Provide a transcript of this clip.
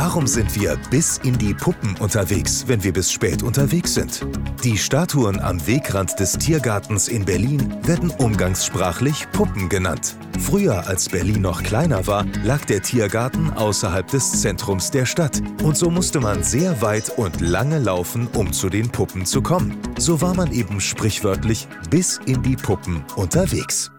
Warum sind wir bis in die Puppen unterwegs, wenn wir bis spät unterwegs sind? Die Statuen am Wegrand des Tiergartens in Berlin werden umgangssprachlich Puppen genannt. Früher, als Berlin noch kleiner war, lag der Tiergarten außerhalb des Zentrums der Stadt. Und so musste man sehr weit und lange laufen, um zu den Puppen zu kommen. So war man eben sprichwörtlich bis in die Puppen unterwegs.